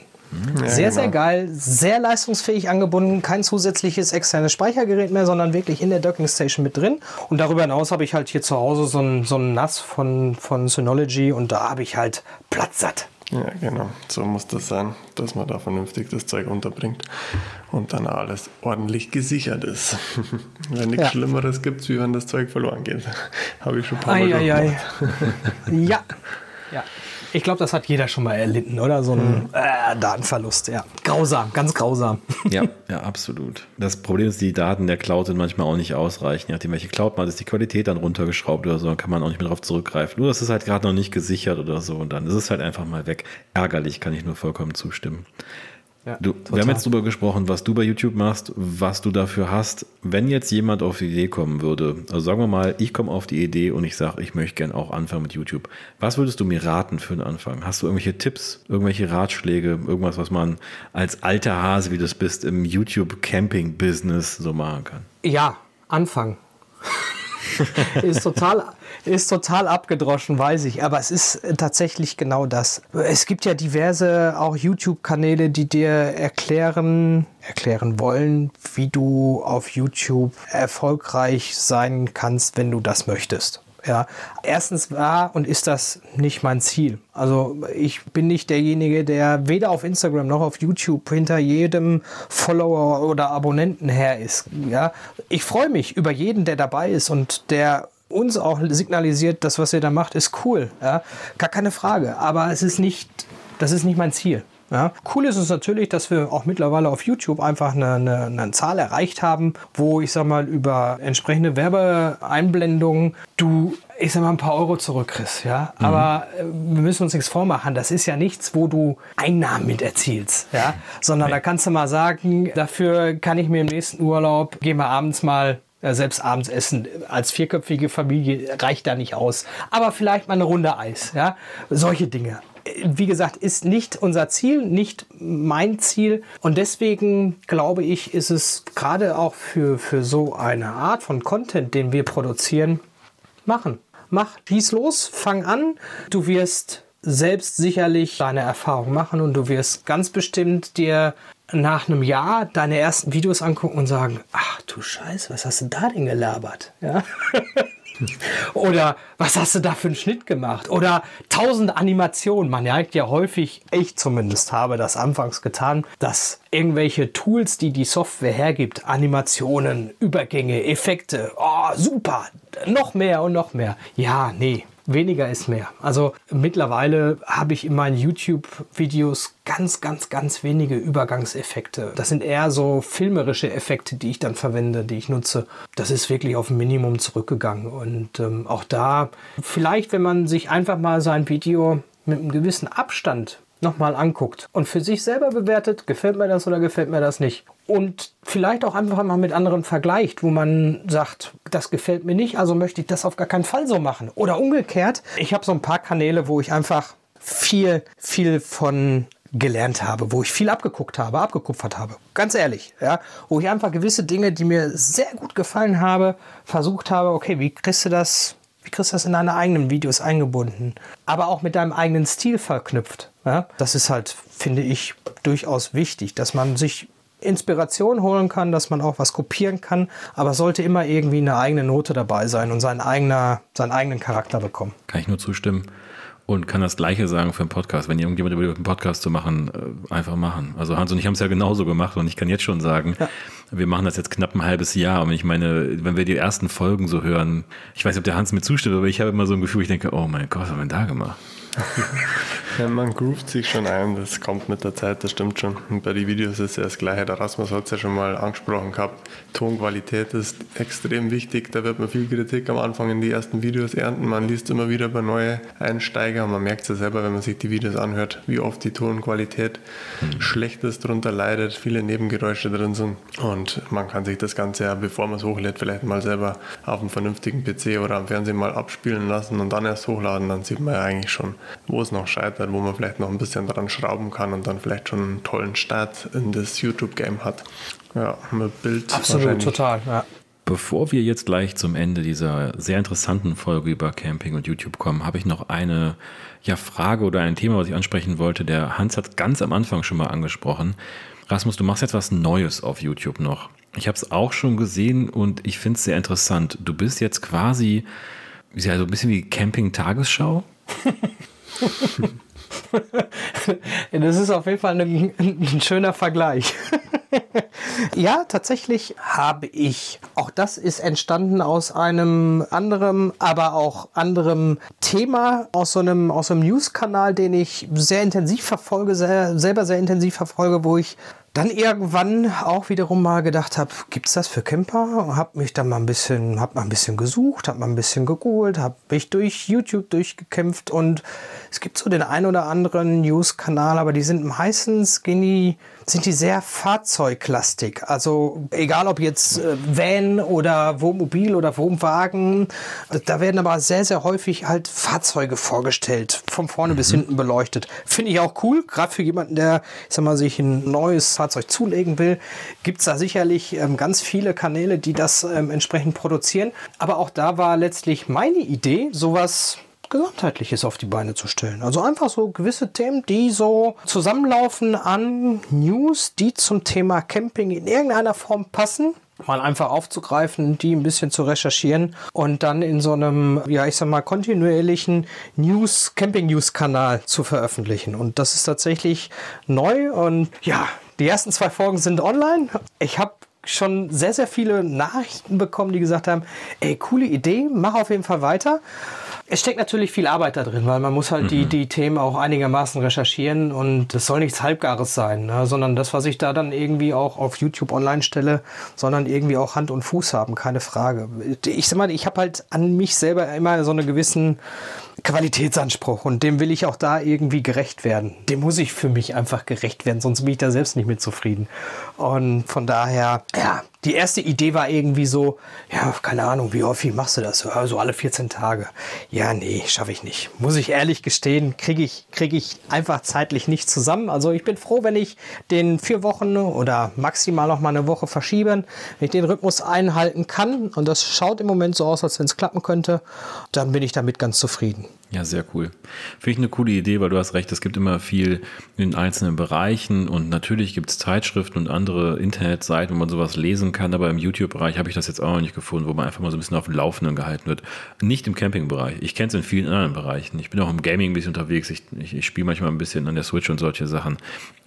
Ja, sehr, genau. sehr geil, sehr leistungsfähig angebunden, kein zusätzliches externes Speichergerät mehr, sondern wirklich in der Docking Station mit drin. Und darüber hinaus habe ich halt hier zu Hause so ein, so ein NAS von, von Synology und da habe ich halt platzsatt. Ja, genau. So muss das sein, dass man da vernünftig das Zeug unterbringt und dann alles ordentlich gesichert ist. wenn nichts ja. Schlimmeres gibt, wie wenn das Zeug verloren geht. Habe ich schon ein paar Mal ei. Ja. Ja. Ich glaube, das hat jeder schon mal erlitten, oder? So ein hm. äh, Datenverlust, ja. Grausam, ganz grausam. Ja, ja, absolut. Das Problem ist, die Daten der Cloud sind manchmal auch nicht ausreichend. Je nachdem, welche Cloud man ist, die Qualität dann runtergeschraubt oder so, dann kann man auch nicht mehr darauf zurückgreifen. Nur, das ist halt gerade noch nicht gesichert oder so und dann ist es halt einfach mal weg. Ärgerlich, kann ich nur vollkommen zustimmen. Ja, du, wir haben jetzt darüber gesprochen, was du bei YouTube machst, was du dafür hast. Wenn jetzt jemand auf die Idee kommen würde, also sagen wir mal, ich komme auf die Idee und ich sage, ich möchte gerne auch anfangen mit YouTube. Was würdest du mir raten für den Anfang? Hast du irgendwelche Tipps, irgendwelche Ratschläge, irgendwas, was man als alter Hase, wie du es bist, im YouTube-Camping-Business so machen kann? Ja, anfangen. ist total ist total abgedroschen, weiß ich. Aber es ist tatsächlich genau das. Es gibt ja diverse auch YouTube-Kanäle, die dir erklären, erklären wollen, wie du auf YouTube erfolgreich sein kannst, wenn du das möchtest. Ja, erstens war und ist das nicht mein Ziel. Also ich bin nicht derjenige, der weder auf Instagram noch auf YouTube hinter jedem Follower oder Abonnenten her ist. Ja, ich freue mich über jeden, der dabei ist und der uns auch signalisiert, das, was ihr da macht, ist cool. Ja? Gar keine Frage. Aber es ist nicht, das ist nicht mein Ziel. Ja. Cool ist es natürlich, dass wir auch mittlerweile auf YouTube einfach eine, eine, eine, Zahl erreicht haben, wo ich sag mal über entsprechende Werbeeinblendungen du ich sag mal ein paar Euro zurückkriegst, ja. Mhm. Aber äh, wir müssen uns nichts vormachen. Das ist ja nichts, wo du Einnahmen mit erzielst, ja. Sondern da kannst du mal sagen, dafür kann ich mir im nächsten Urlaub, gehen wir abends mal ja, selbst abends essen als vierköpfige Familie reicht da nicht aus. Aber vielleicht mal eine Runde Eis, ja, solche Dinge. Wie gesagt, ist nicht unser Ziel, nicht mein Ziel. Und deswegen glaube ich, ist es gerade auch für, für so eine Art von Content, den wir produzieren, machen. Mach, schieß los, fang an. Du wirst selbst sicherlich deine Erfahrung machen und du wirst ganz bestimmt dir nach einem Jahr deine ersten Videos angucken und sagen, ach du Scheiße, was hast du da denn gelabert? Ja? Oder was hast du da für einen Schnitt gemacht? Oder tausend Animationen. Man merkt ja häufig, ich zumindest habe das anfangs getan, dass irgendwelche Tools, die die Software hergibt, Animationen, Übergänge, Effekte, oh, super, noch mehr und noch mehr. Ja, nee, weniger ist mehr. Also mittlerweile habe ich in meinen YouTube-Videos ganz, ganz, ganz wenige Übergangseffekte. Das sind eher so filmerische Effekte, die ich dann verwende, die ich nutze. Das ist wirklich auf ein Minimum zurückgegangen. Und ähm, auch da, vielleicht, wenn man sich einfach mal sein Video mit einem gewissen Abstand nochmal anguckt und für sich selber bewertet, gefällt mir das oder gefällt mir das nicht. Und vielleicht auch einfach mal mit anderen vergleicht, wo man sagt, das gefällt mir nicht, also möchte ich das auf gar keinen Fall so machen. Oder umgekehrt, ich habe so ein paar Kanäle, wo ich einfach viel, viel von gelernt habe, wo ich viel abgeguckt habe, abgekupfert habe. Ganz ehrlich, ja, wo ich einfach gewisse Dinge, die mir sehr gut gefallen habe, versucht habe, okay, wie kriegst du das wie kriegst du das in deine eigenen Videos eingebunden? Aber auch mit deinem eigenen Stil verknüpft. Ja? Das ist halt, finde ich, durchaus wichtig, dass man sich Inspiration holen kann, dass man auch was kopieren kann, aber sollte immer irgendwie eine eigene Note dabei sein und sein eigener, seinen eigenen Charakter bekommen. Kann ich nur zustimmen. Und kann das Gleiche sagen für einen Podcast. Wenn irgendjemand über einen Podcast zu machen, äh, einfach machen. Also Hans und ich haben es ja genauso gemacht und ich kann jetzt schon sagen, ja. wir machen das jetzt knapp ein halbes Jahr. Und ich meine, wenn wir die ersten Folgen so hören, ich weiß nicht, ob der Hans mir zustimmt, aber ich habe immer so ein Gefühl, ich denke, oh mein Gott, was haben wir denn da gemacht? ja, man groovt sich schon ein, das kommt mit der Zeit, das stimmt schon. Und bei den Videos ist ja das Gleiche. Der Rasmus hat es ja schon mal angesprochen gehabt. Tonqualität ist extrem wichtig. Da wird man viel Kritik am Anfang in die ersten Videos ernten. Man liest immer wieder bei neue Einsteiger man merkt es ja selber, wenn man sich die Videos anhört, wie oft die Tonqualität mhm. schlecht ist, darunter leidet, viele Nebengeräusche drin sind. Und man kann sich das Ganze ja, bevor man es hochlädt, vielleicht mal selber auf einem vernünftigen PC oder am Fernsehen mal abspielen lassen und dann erst hochladen. Dann sieht man ja eigentlich schon, wo es noch scheitert, wo man vielleicht noch ein bisschen dran schrauben kann und dann vielleicht schon einen tollen Start in das YouTube-Game hat. Ja, mit Bild. Absolut, total. Ja. Bevor wir jetzt gleich zum Ende dieser sehr interessanten Folge über Camping und YouTube kommen, habe ich noch eine ja, Frage oder ein Thema, was ich ansprechen wollte. Der Hans hat ganz am Anfang schon mal angesprochen. Rasmus, du machst jetzt was Neues auf YouTube noch. Ich habe es auch schon gesehen und ich finde es sehr interessant. Du bist jetzt quasi ja, so ein bisschen wie Camping-Tagesschau. das ist auf jeden Fall ein, ein schöner Vergleich. ja, tatsächlich habe ich. Auch das ist entstanden aus einem anderen, aber auch anderem Thema, aus so einem, so einem News-Kanal, den ich sehr intensiv verfolge, sehr, selber sehr intensiv verfolge, wo ich dann irgendwann auch wiederum mal gedacht habe, gibt es das für Camper? Habe mich dann mal ein bisschen, habe mal ein bisschen gesucht, habe mal ein bisschen gegoogelt, habe mich durch YouTube durchgekämpft und es gibt so den ein oder anderen News-Kanal, aber die sind meistens gehen die sind die sehr fahrzeuglastig. Also egal ob jetzt äh, Van oder Wohnmobil oder Wohnwagen, da werden aber sehr, sehr häufig halt Fahrzeuge vorgestellt, von vorne mhm. bis hinten beleuchtet. Finde ich auch cool, gerade für jemanden, der, ich sag mal, sich ein neues Fahrzeug zulegen will, gibt es da sicherlich ähm, ganz viele Kanäle, die das ähm, entsprechend produzieren. Aber auch da war letztlich meine Idee, sowas Gesamtheitliches auf die Beine zu stellen. Also einfach so gewisse Themen, die so zusammenlaufen an News, die zum Thema Camping in irgendeiner Form passen mal einfach aufzugreifen, die ein bisschen zu recherchieren und dann in so einem, ja, ich sag mal, kontinuierlichen News, Camping-News-Kanal zu veröffentlichen. Und das ist tatsächlich neu und ja, die ersten zwei Folgen sind online. Ich habe schon sehr, sehr viele Nachrichten bekommen, die gesagt haben, ey, coole Idee, mach auf jeden Fall weiter. Es steckt natürlich viel Arbeit da drin, weil man muss halt mhm. die, die Themen auch einigermaßen recherchieren und es soll nichts Halbgares sein, ne? sondern das, was ich da dann irgendwie auch auf YouTube online stelle, sondern irgendwie auch Hand und Fuß haben, keine Frage. Ich sag mal, ich habe halt an mich selber immer so einen gewissen Qualitätsanspruch und dem will ich auch da irgendwie gerecht werden. Dem muss ich für mich einfach gerecht werden, sonst bin ich da selbst nicht mit zufrieden. Und von daher, ja, die erste Idee war irgendwie so, ja, keine Ahnung, wie häufig machst du das? So also alle 14 Tage. Ja, nee, schaffe ich nicht. Muss ich ehrlich gestehen, kriege ich, krieg ich einfach zeitlich nicht zusammen. Also ich bin froh, wenn ich den vier Wochen oder maximal noch mal eine Woche verschieben, wenn ich den Rhythmus einhalten kann. Und das schaut im Moment so aus, als wenn es klappen könnte. Dann bin ich damit ganz zufrieden. Ja, sehr cool. Finde ich eine coole Idee, weil du hast recht, es gibt immer viel in einzelnen Bereichen und natürlich gibt es Zeitschriften und andere Internetseiten, wo man sowas lesen kann, aber im YouTube-Bereich habe ich das jetzt auch noch nicht gefunden, wo man einfach mal so ein bisschen auf dem Laufenden gehalten wird. Nicht im Camping-Bereich. Ich kenne es in vielen anderen Bereichen. Ich bin auch im Gaming ein bisschen unterwegs. Ich, ich, ich spiele manchmal ein bisschen an der Switch und solche Sachen.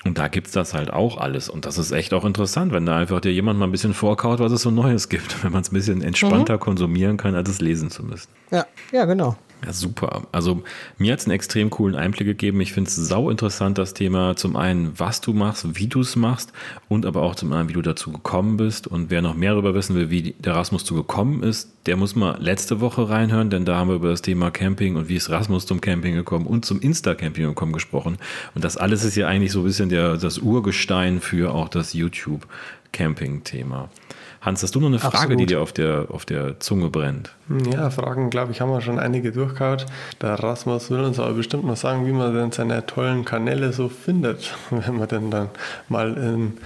Und da gibt es das halt auch alles. Und das ist echt auch interessant, wenn da einfach dir jemand mal ein bisschen vorkaut, was es so Neues gibt, wenn man es ein bisschen entspannter mhm. konsumieren kann, als es lesen zu müssen. Ja, ja, genau. Ja, super. Also mir hat es einen extrem coolen Einblick gegeben. Ich finde es sau interessant, das Thema zum einen, was du machst, wie du es machst und aber auch zum anderen, wie du dazu gekommen bist. Und wer noch mehr darüber wissen will, wie der Rasmus zu gekommen ist, der muss mal letzte Woche reinhören, denn da haben wir über das Thema Camping und wie ist Rasmus zum Camping gekommen und zum Insta-Camping gekommen gesprochen. Und das alles ist ja eigentlich so ein bisschen der, das Urgestein für auch das YouTube-Camping-Thema. Hans, hast du noch eine Frage, Absolut. die dir auf der, auf der Zunge brennt? Ja, Fragen, glaube ich, haben wir schon einige durchgehauen. Der Rasmus will uns aber bestimmt noch sagen, wie man denn seine tollen Kanäle so findet, wenn man denn dann mal in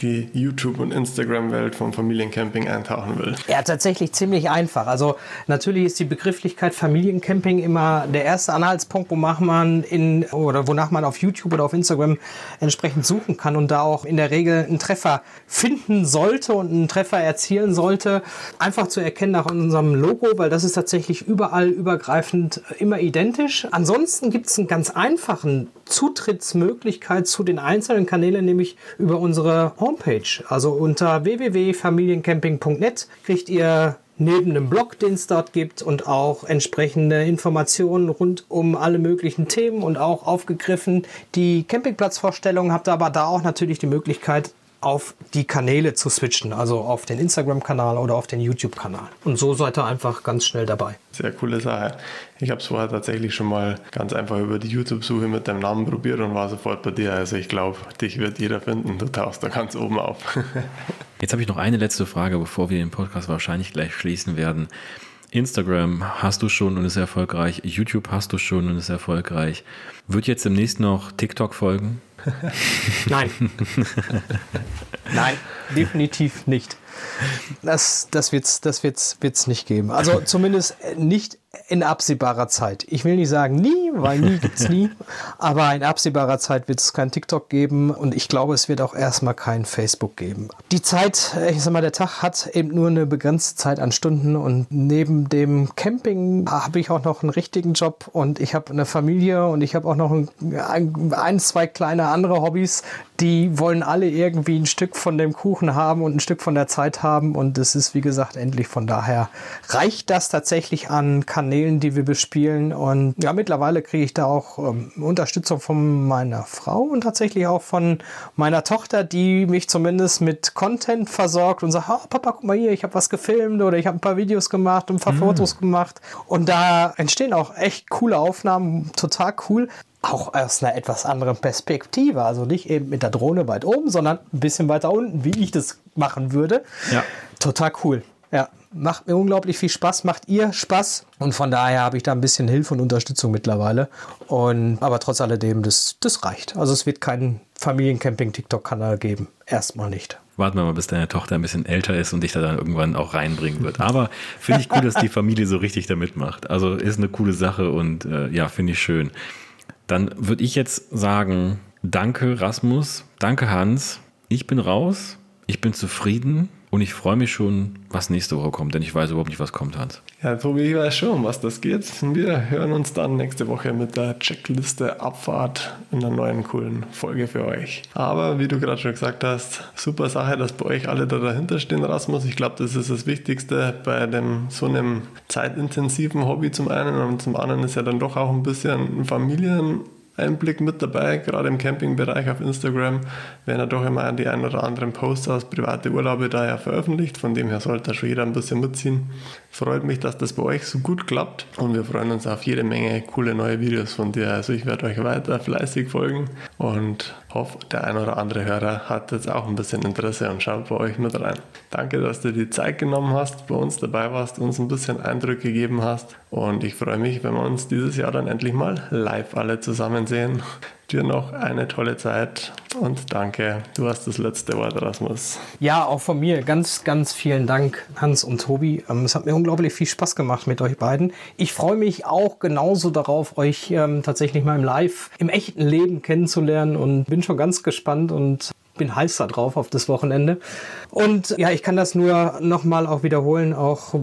die YouTube- und Instagram-Welt vom Familiencamping eintauchen will. Ja, tatsächlich ziemlich einfach. Also natürlich ist die Begrifflichkeit Familiencamping immer der erste Anhaltspunkt, wonach man in oder wonach man auf YouTube oder auf Instagram entsprechend suchen kann und da auch in der Regel einen Treffer finden sollte und einen Treffer erzielen sollte. Einfach zu erkennen nach unserem Logo weil das ist tatsächlich überall übergreifend immer identisch. Ansonsten gibt es einen ganz einfachen Zutrittsmöglichkeit zu den einzelnen Kanälen, nämlich über unsere Homepage. Also unter www.familiencamping.net kriegt ihr neben einem Blog, den es dort gibt und auch entsprechende Informationen rund um alle möglichen Themen und auch aufgegriffen die Campingplatzvorstellungen. Habt ihr aber da auch natürlich die Möglichkeit, auf die Kanäle zu switchen, also auf den Instagram-Kanal oder auf den YouTube-Kanal. Und so seid ihr einfach ganz schnell dabei. Sehr coole Sache. Ich habe es vorher tatsächlich schon mal ganz einfach über die YouTube-Suche mit deinem Namen probiert und war sofort bei dir. Also ich glaube, dich wird jeder finden. Du tauchst da ganz oben auf. Jetzt habe ich noch eine letzte Frage, bevor wir den Podcast wahrscheinlich gleich schließen werden. Instagram hast du schon und ist erfolgreich. YouTube hast du schon und ist erfolgreich. Wird jetzt demnächst noch TikTok folgen? Nein. Nein, definitiv nicht. Das, das wird es das wird's, wird's nicht geben. Also zumindest nicht in absehbarer Zeit. Ich will nicht sagen nie, weil nie gibt es nie, aber in absehbarer Zeit wird es kein TikTok geben und ich glaube, es wird auch erstmal kein Facebook geben. Die Zeit, ich sag mal, der Tag hat eben nur eine begrenzte Zeit an Stunden und neben dem Camping habe ich auch noch einen richtigen Job und ich habe eine Familie und ich habe auch noch ein, ein, zwei kleine andere Hobbys, die wollen alle irgendwie ein Stück von dem Kuchen haben und ein Stück von der Zeit haben und es ist, wie gesagt, endlich von daher. Reicht das tatsächlich an Kanälen, die wir bespielen? Und ja, mittlerweile kriege ich da auch ähm, Unterstützung von meiner Frau und tatsächlich auch von meiner Tochter, die mich zumindest mit Content versorgt und sagt, oh, Papa, guck mal hier, ich habe was gefilmt oder ich habe ein paar Videos gemacht und ein paar mhm. Fotos gemacht. Und da entstehen auch echt coole Aufnahmen, total cool auch aus einer etwas anderen Perspektive. Also nicht eben mit der Drohne weit oben, sondern ein bisschen weiter unten, wie ich das machen würde. Ja. Total cool. Ja, macht mir unglaublich viel Spaß, macht ihr Spaß und von daher habe ich da ein bisschen Hilfe und Unterstützung mittlerweile. Und aber trotz alledem, das, das reicht. Also es wird keinen Familiencamping-TikTok-Kanal geben. Erstmal nicht. Warten wir mal, bis deine Tochter ein bisschen älter ist und dich da dann irgendwann auch reinbringen wird. Aber finde ich cool, dass die Familie so richtig da mitmacht. Also ist eine coole Sache und äh, ja, finde ich schön. Dann würde ich jetzt sagen, danke Rasmus, danke Hans. Ich bin raus, ich bin zufrieden und ich freue mich schon, was nächste Woche kommt, denn ich weiß überhaupt nicht, was kommt, Hans. Ja, Tobi, ich weiß schon, was das geht. Wir hören uns dann nächste Woche mit der Checkliste Abfahrt in einer neuen coolen Folge für euch. Aber wie du gerade schon gesagt hast, super Sache, dass bei euch alle da dahinter stehen, Rasmus. Ich glaube, das ist das Wichtigste bei dem so einem zeitintensiven Hobby zum einen und zum anderen ist ja dann doch auch ein bisschen Familien Einblick mit dabei, gerade im Campingbereich auf Instagram werden ja doch immer die ein oder anderen Posts aus private Urlaube da ja veröffentlicht, von dem her sollte da schon jeder ein bisschen mitziehen. Freut mich, dass das bei euch so gut klappt und wir freuen uns auf jede Menge coole neue Videos von dir. Also ich werde euch weiter fleißig folgen und hoffe, der ein oder andere Hörer hat jetzt auch ein bisschen Interesse und schaut bei euch mit rein. Danke, dass du die Zeit genommen hast, bei uns dabei warst, uns ein bisschen Eindrücke gegeben hast und ich freue mich, wenn wir uns dieses Jahr dann endlich mal live alle zusammen sehen. Dir noch eine tolle Zeit und danke. Du hast das letzte Wort, Rasmus. Ja, auch von mir ganz, ganz vielen Dank, Hans und Tobi. Ähm, es hat mir unglaublich viel Spaß gemacht mit euch beiden. Ich freue mich auch genauso darauf, euch ähm, tatsächlich mal im Live, im echten Leben kennenzulernen und bin schon ganz gespannt und bin heiß da drauf auf das Wochenende. Und ja, ich kann das nur nochmal auch wiederholen. Auch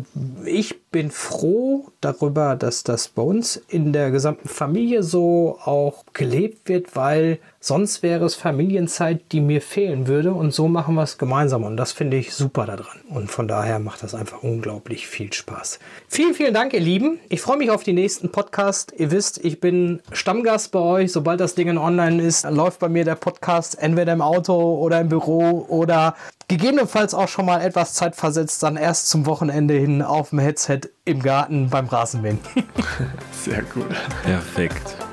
ich bin froh darüber, dass das bei uns in der gesamten Familie so auch gelebt wird, weil sonst wäre es Familienzeit, die mir fehlen würde. Und so machen wir es gemeinsam. Und das finde ich super daran. Und von daher macht das einfach unglaublich viel Spaß. Vielen, vielen Dank, ihr Lieben. Ich freue mich auf die nächsten Podcast. Ihr wisst, ich bin Stammgast bei euch. Sobald das Ding online ist, läuft bei mir der Podcast entweder im Auto oder im Büro oder gegebenenfalls auch schon mal etwas Zeit versetzt, dann erst zum Wochenende hin auf dem Headset im Garten beim Rasenmähen. Sehr cool. Perfekt.